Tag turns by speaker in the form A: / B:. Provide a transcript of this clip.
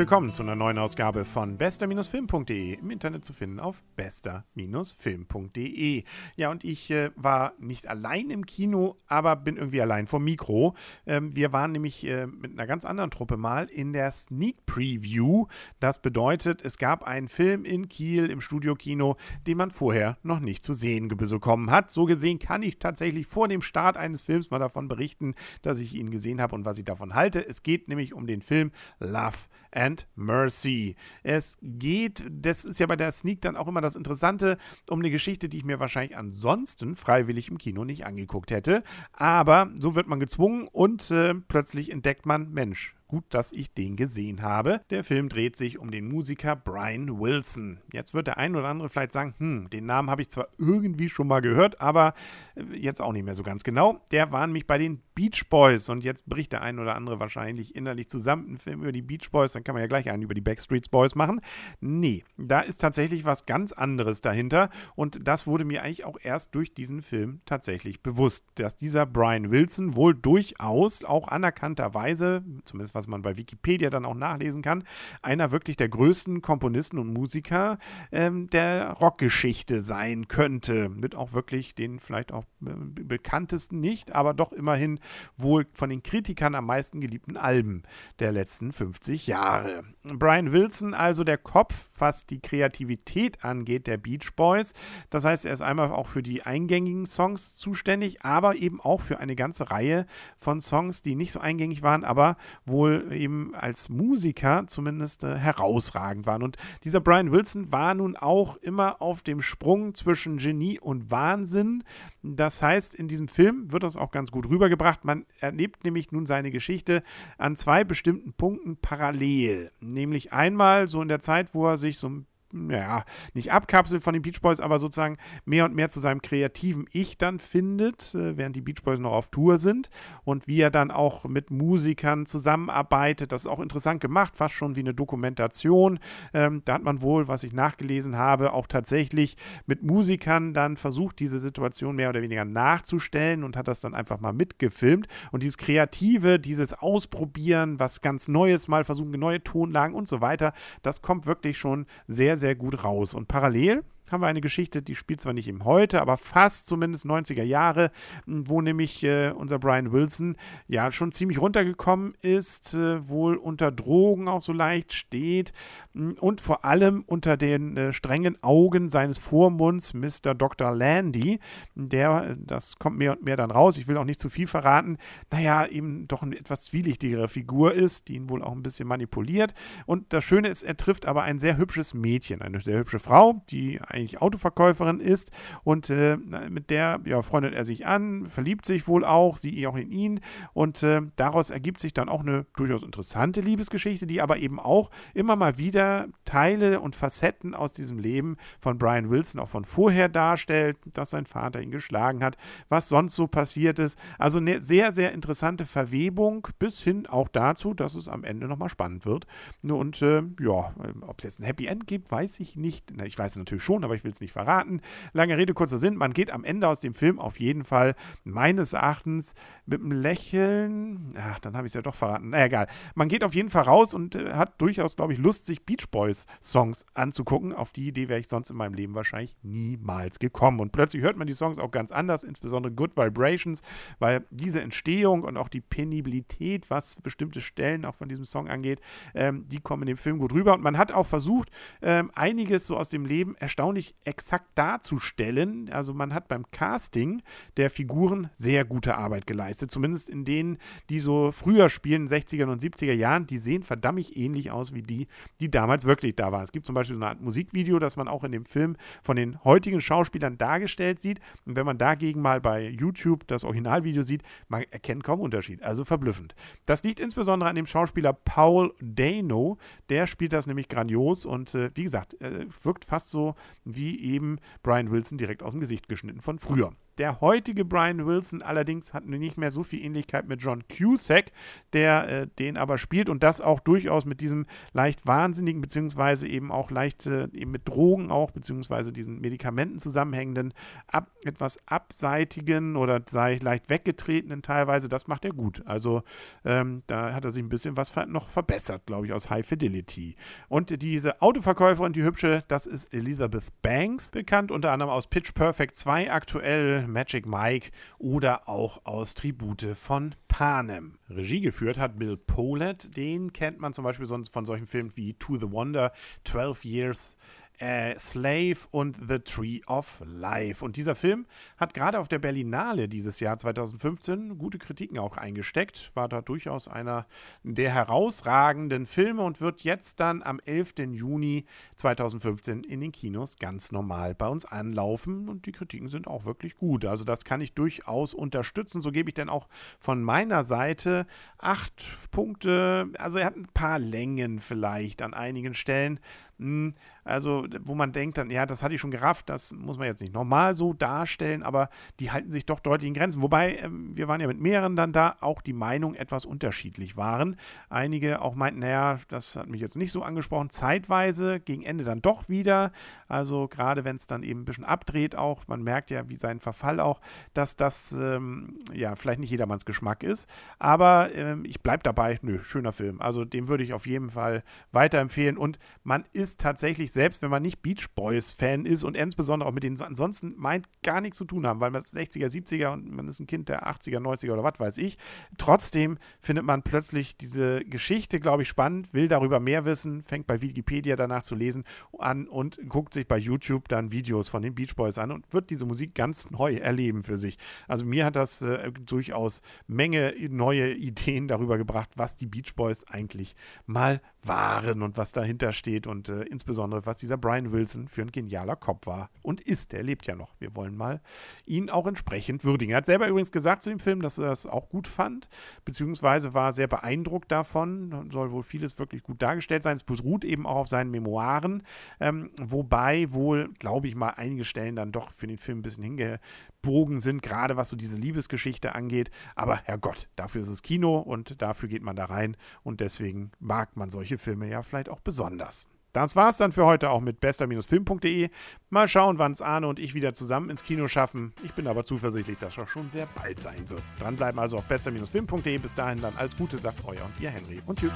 A: willkommen zu einer neuen Ausgabe von bester-film.de, im Internet zu finden auf bester-film.de. Ja, und ich äh, war nicht allein im Kino, aber bin irgendwie allein vom Mikro. Ähm, wir waren nämlich äh, mit einer ganz anderen Truppe mal in der Sneak Preview. Das bedeutet, es gab einen Film in Kiel im Studiokino, den man vorher noch nicht zu sehen bekommen hat. So gesehen kann ich tatsächlich vor dem Start eines Films mal davon berichten, dass ich ihn gesehen habe und was ich davon halte. Es geht nämlich um den Film Love and Mercy. Es geht, das ist ja bei der Sneak dann auch immer das Interessante, um eine Geschichte, die ich mir wahrscheinlich ansonsten freiwillig im Kino nicht angeguckt hätte. Aber so wird man gezwungen und äh, plötzlich entdeckt man, Mensch, Gut, dass ich den gesehen habe. Der Film dreht sich um den Musiker Brian Wilson. Jetzt wird der ein oder andere vielleicht sagen, hm, den Namen habe ich zwar irgendwie schon mal gehört, aber äh, jetzt auch nicht mehr so ganz genau. Der war nämlich bei den Beach Boys und jetzt bricht der ein oder andere wahrscheinlich innerlich zusammen. Ein Film über die Beach Boys, dann kann man ja gleich einen über die Backstreet Boys machen. Nee, da ist tatsächlich was ganz anderes dahinter und das wurde mir eigentlich auch erst durch diesen Film tatsächlich bewusst, dass dieser Brian Wilson wohl durchaus auch anerkannterweise, zumindest was was man bei Wikipedia dann auch nachlesen kann, einer wirklich der größten Komponisten und Musiker ähm, der Rockgeschichte sein könnte. Mit auch wirklich den vielleicht auch äh, bekanntesten nicht, aber doch immerhin wohl von den Kritikern am meisten geliebten Alben der letzten 50 Jahre. Brian Wilson, also der Kopf, was die Kreativität angeht, der Beach Boys. Das heißt, er ist einmal auch für die eingängigen Songs zuständig, aber eben auch für eine ganze Reihe von Songs, die nicht so eingängig waren, aber wohl wohl eben als Musiker zumindest äh, herausragend waren. Und dieser Brian Wilson war nun auch immer auf dem Sprung zwischen Genie und Wahnsinn. Das heißt, in diesem Film wird das auch ganz gut rübergebracht. Man erlebt nämlich nun seine Geschichte an zwei bestimmten Punkten parallel. Nämlich einmal so in der Zeit, wo er sich so ein ja, nicht abkapselt von den Beach Boys, aber sozusagen mehr und mehr zu seinem kreativen Ich dann findet, äh, während die Beach Boys noch auf Tour sind und wie er dann auch mit Musikern zusammenarbeitet. Das ist auch interessant gemacht, fast schon wie eine Dokumentation. Ähm, da hat man wohl, was ich nachgelesen habe, auch tatsächlich mit Musikern dann versucht, diese Situation mehr oder weniger nachzustellen und hat das dann einfach mal mitgefilmt. Und dieses Kreative, dieses Ausprobieren, was ganz Neues mal versuchen, neue Tonlagen und so weiter, das kommt wirklich schon sehr, sehr gut raus. Und parallel haben wir eine Geschichte, die spielt zwar nicht im Heute, aber fast zumindest 90er Jahre, wo nämlich äh, unser Brian Wilson ja schon ziemlich runtergekommen ist, äh, wohl unter Drogen auch so leicht steht und vor allem unter den äh, strengen Augen seines Vormunds Mr. Dr. Landy, der, das kommt mehr und mehr dann raus, ich will auch nicht zu viel verraten, naja, eben doch eine etwas zwielichtigere Figur ist, die ihn wohl auch ein bisschen manipuliert. Und das Schöne ist, er trifft aber ein sehr hübsches Mädchen, eine sehr hübsche Frau, die ein eigentlich Autoverkäuferin ist und äh, mit der ja, freundet er sich an, verliebt sich wohl auch, sie auch in ihn und äh, daraus ergibt sich dann auch eine durchaus interessante Liebesgeschichte, die aber eben auch immer mal wieder Teile und Facetten aus diesem Leben von Brian Wilson auch von vorher darstellt, dass sein Vater ihn geschlagen hat, was sonst so passiert ist. Also eine sehr, sehr interessante Verwebung bis hin auch dazu, dass es am Ende nochmal spannend wird. Und äh, ja, ob es jetzt ein Happy End gibt, weiß ich nicht. Na, ich weiß es natürlich schon, aber aber ich will es nicht verraten. Lange Rede, kurzer Sinn. Man geht am Ende aus dem Film auf jeden Fall meines Erachtens mit einem Lächeln. Ach, dann habe ich es ja doch verraten. Na egal. Man geht auf jeden Fall raus und äh, hat durchaus, glaube ich, Lust, sich Beach Boys Songs anzugucken. Auf die Idee wäre ich sonst in meinem Leben wahrscheinlich niemals gekommen. Und plötzlich hört man die Songs auch ganz anders, insbesondere Good Vibrations, weil diese Entstehung und auch die Penibilität, was bestimmte Stellen auch von diesem Song angeht, ähm, die kommen in dem Film gut rüber. Und man hat auch versucht, ähm, einiges so aus dem Leben erstaunlich nicht exakt darzustellen. Also man hat beim Casting der Figuren sehr gute Arbeit geleistet. Zumindest in denen, die so früher spielen, 60er und 70er Jahren, die sehen verdammt ähnlich aus wie die, die damals wirklich da waren. Es gibt zum Beispiel so eine Art Musikvideo, das man auch in dem Film von den heutigen Schauspielern dargestellt sieht. Und wenn man dagegen mal bei YouTube das Originalvideo sieht, man erkennt kaum Unterschied. Also verblüffend. Das liegt insbesondere an dem Schauspieler Paul Dano. Der spielt das nämlich grandios und äh, wie gesagt, äh, wirkt fast so wie eben Brian Wilson direkt aus dem Gesicht geschnitten von früher. Der heutige Brian Wilson allerdings hat nicht mehr so viel Ähnlichkeit mit John Cusack, der äh, den aber spielt und das auch durchaus mit diesem leicht wahnsinnigen, beziehungsweise eben auch leicht äh, eben mit Drogen auch, beziehungsweise diesen Medikamenten zusammenhängenden, ab, etwas abseitigen oder sei leicht weggetretenen teilweise. Das macht er gut. Also ähm, da hat er sich ein bisschen was noch verbessert, glaube ich, aus High Fidelity. Und diese Autoverkäuferin, die hübsche, das ist Elizabeth Banks, bekannt unter anderem aus Pitch Perfect 2 aktuell, Magic Mike oder auch aus Tribute von Panem. Regie geführt hat Bill Polat, den kennt man zum Beispiel sonst von solchen Filmen wie To the Wonder, 12 Years äh, Slave und The Tree of Life. Und dieser Film hat gerade auf der Berlinale dieses Jahr 2015 gute Kritiken auch eingesteckt, war da durchaus einer der herausragenden Filme und wird jetzt dann am 11. Juni 2015 in den Kinos ganz normal bei uns anlaufen und die Kritiken sind auch wirklich gut. Also das kann ich durchaus unterstützen. So gebe ich dann auch von meiner Seite acht Punkte. Also er hat ein paar Längen vielleicht an einigen Stellen. Hm, also, wo man denkt dann, ja, das hatte ich schon gerafft, das muss man jetzt nicht normal so darstellen, aber die halten sich doch deutlich in Grenzen. Wobei, ähm, wir waren ja mit mehreren dann da, auch die Meinungen etwas unterschiedlich waren. Einige auch meinten, naja, das hat mich jetzt nicht so angesprochen. Zeitweise, gegen Ende dann doch wieder. Also, gerade wenn es dann eben ein bisschen abdreht, auch, man merkt ja, wie sein Verfall auch, dass das ähm, ja vielleicht nicht jedermanns Geschmack ist. Aber ähm, ich bleibe dabei, nö, schöner Film. Also, dem würde ich auf jeden Fall weiterempfehlen. Und man ist ist tatsächlich, selbst wenn man nicht Beach Boys-Fan ist und insbesondere auch mit denen ansonsten meint, gar nichts zu tun haben, weil man ist 60er, 70er und man ist ein Kind der 80er, 90er oder was weiß ich. Trotzdem findet man plötzlich diese Geschichte, glaube ich, spannend, will darüber mehr wissen, fängt bei Wikipedia danach zu lesen an und guckt sich bei YouTube dann Videos von den Beach Boys an und wird diese Musik ganz neu erleben für sich. Also mir hat das äh, durchaus Menge neue Ideen darüber gebracht, was die Beach Boys eigentlich mal waren und was dahinter steht und äh, insbesondere was dieser Brian Wilson für ein genialer Kopf war und ist. Der lebt ja noch. Wir wollen mal ihn auch entsprechend würdigen. Er hat selber übrigens gesagt zu dem Film, dass er das auch gut fand, beziehungsweise war sehr beeindruckt davon. Soll wohl vieles wirklich gut dargestellt sein. Es beruht eben auch auf seinen Memoiren, ähm, wobei wohl, glaube ich mal, einige Stellen dann doch für den Film ein bisschen hinge Bogen sind, gerade was so diese Liebesgeschichte angeht. Aber Herrgott, dafür ist es Kino und dafür geht man da rein und deswegen mag man solche Filme ja vielleicht auch besonders. Das war's dann für heute auch mit bester-film.de. Mal schauen, wann es Arne und ich wieder zusammen ins Kino schaffen. Ich bin aber zuversichtlich, dass das schon sehr bald sein wird. Dranbleiben also auf bester-film.de. Bis dahin dann alles Gute, sagt euer und ihr Henry. Und tschüss.